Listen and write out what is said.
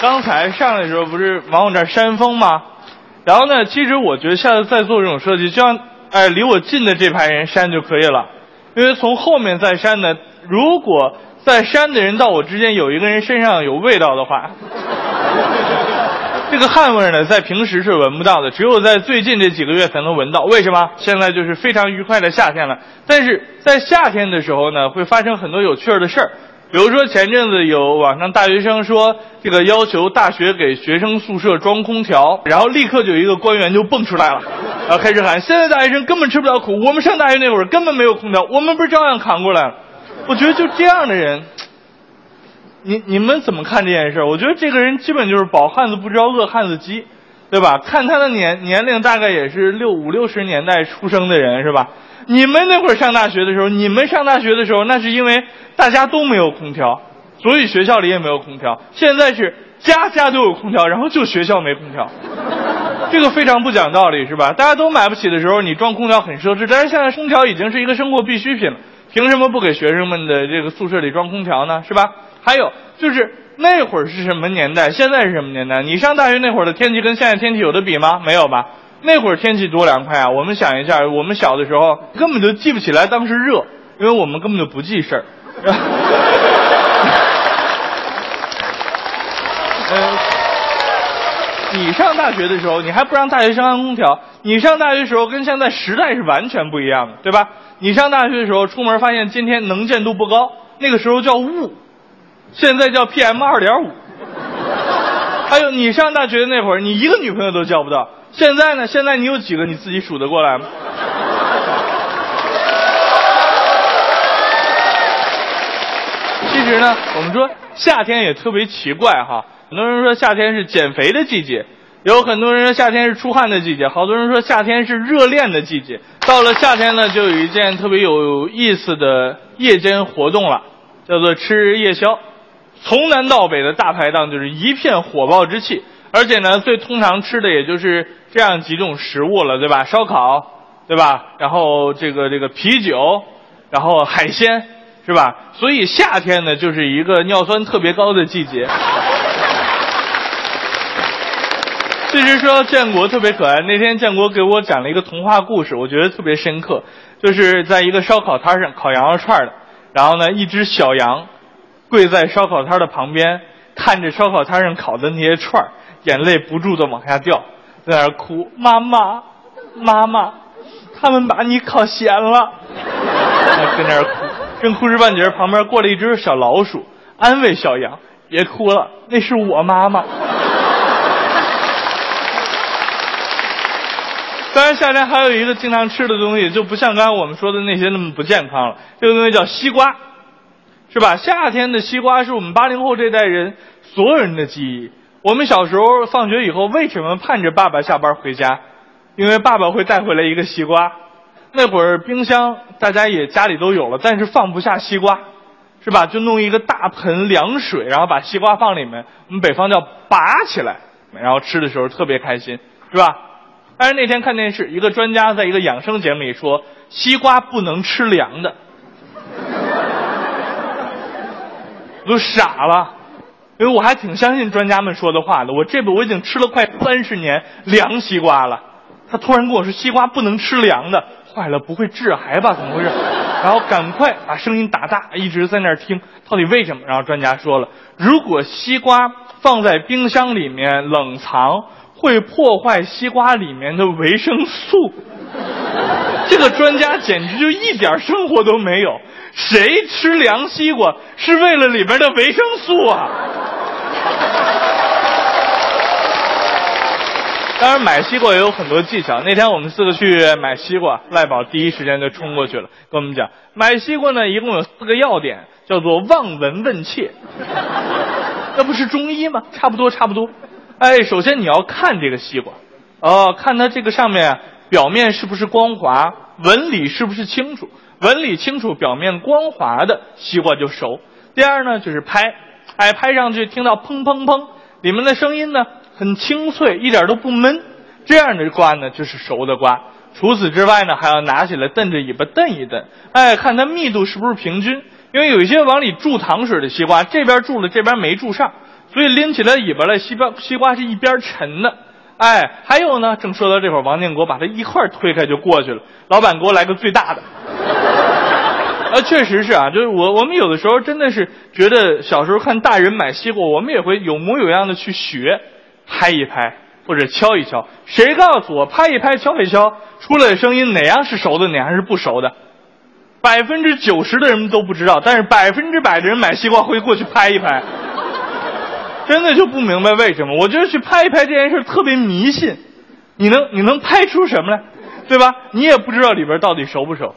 刚才上来的时候不是往我这儿扇风吗？然后呢，其实我觉得下次再做这种设计，就让哎离我近的这排人扇就可以了，因为从后面再扇呢，如果在扇的人到我之间有一个人身上有味道的话，这个汗味呢，在平时是闻不到的，只有在最近这几个月才能闻到。为什么？现在就是非常愉快的夏天了，但是在夏天的时候呢，会发生很多有趣儿的事儿。比如说前阵子有网上大学生说这个要求大学给学生宿舍装空调，然后立刻就一个官员就蹦出来了，然后开始喊：现在大学生根本吃不了苦，我们上大学那会儿根本没有空调，我们不是照样扛过来了？我觉得就这样的人，你你们怎么看这件事？我觉得这个人基本就是饱汉子不知道饿汉子饥，对吧？看他的年年龄大概也是六五六十年代出生的人是吧？你们那会儿上大学的时候，你们上大学的时候，那是因为大家都没有空调，所以学校里也没有空调。现在是家家都有空调，然后就学校没空调，这个非常不讲道理，是吧？大家都买不起的时候，你装空调很奢侈，但是现在空调已经是一个生活必需品了，凭什么不给学生们的这个宿舍里装空调呢？是吧？还有就是那会儿是什么年代，现在是什么年代？你上大学那会儿的天气跟现在天气有的比吗？没有吧？那会儿天气多凉快啊！我们想一下，我们小的时候根本就记不起来当时热，因为我们根本就不记事儿。你上大学的时候，你还不让大学生安空调？你上大学的时候跟现在时代是完全不一样的，对吧？你上大学的时候出门发现今天能见度不高，那个时候叫雾，现在叫 PM 二点五。还有你上大学的那会儿，你一个女朋友都交不到。现在呢？现在你有几个？你自己数得过来吗？其实呢，我们说夏天也特别奇怪哈。很多人说夏天是减肥的季节，有很多人说夏天是出汗的季节，好多人说夏天是热恋的季节。到了夏天呢，就有一件特别有意思的夜间活动了，叫做吃夜宵。从南到北的大排档就是一片火爆之气。而且呢，最通常吃的也就是这样几种食物了，对吧？烧烤，对吧？然后这个这个啤酒，然后海鲜，是吧？所以夏天呢，就是一个尿酸特别高的季节。其实说建国特别可爱，那天建国给我讲了一个童话故事，我觉得特别深刻，就是在一个烧烤摊上烤羊肉串的，然后呢，一只小羊跪在烧烤摊的旁边，看着烧烤摊上烤的那些串。眼泪不住的往下掉，在那哭。妈妈，妈妈，他们把你烤咸了。在那儿哭，正哭着半截，旁边过来一只小老鼠，安慰小羊：“别哭了，那是我妈妈。”当然，夏天还有一个经常吃的东西，就不像刚才我们说的那些那么不健康了。这个东西叫西瓜，是吧？夏天的西瓜是我们八零后这代人所有人的记忆。我们小时候放学以后，为什么盼着爸爸下班回家？因为爸爸会带回来一个西瓜。那会儿冰箱大家也家里都有了，但是放不下西瓜，是吧？就弄一个大盆凉水，然后把西瓜放里面。我们北方叫拔起来，然后吃的时候特别开心，是吧？但是那天看电视，一个专家在一个养生节目里说，西瓜不能吃凉的，我都傻了。因为我还挺相信专家们说的话的，我这不我已经吃了快三十年凉西瓜了，他突然跟我说西瓜不能吃凉的，坏了，不会致癌吧？怎么回事？然后赶快把声音打大，一直在那儿听，到底为什么？然后专家说了，如果西瓜放在冰箱里面冷藏，会破坏西瓜里面的维生素。这个专家简直就一点生活都没有，谁吃凉西瓜是为了里边的维生素啊？当然，买西瓜也有很多技巧。那天我们四个去买西瓜，赖宝第一时间就冲过去了，跟我们讲，买西瓜呢一共有四个要点，叫做望闻问切。那不是中医吗？差不多，差不多。哎，首先你要看这个西瓜，哦，看它这个上面表面是不是光滑，纹理是不是清楚，纹理清楚，表面光滑的西瓜就熟。第二呢，就是拍。哎，拍上去听到砰砰砰，里面的声音呢很清脆，一点都不闷。这样的瓜呢就是熟的瓜。除此之外呢，还要拿起来蹬着尾巴蹬一蹬，哎，看它密度是不是平均。因为有一些往里注糖水的西瓜，这边注了，这边没注上，所以拎起来尾巴来，西瓜西瓜是一边沉的。哎，还有呢，正说到这会儿，王建国把它一块推开就过去了。老板给我来个最大的。啊，确实是啊，就是我我们有的时候真的是觉得小时候看大人买西瓜，我们也会有模有样的去学，拍一拍或者敲一敲。谁告诉我拍一拍敲一敲出来的声音哪样是熟的哪样是不熟的？百分之九十的人都不知道，但是百分之百的人买西瓜会过去拍一拍。真的就不明白为什么？我觉得去拍一拍这件事特别迷信，你能你能拍出什么来，对吧？你也不知道里边到底熟不熟。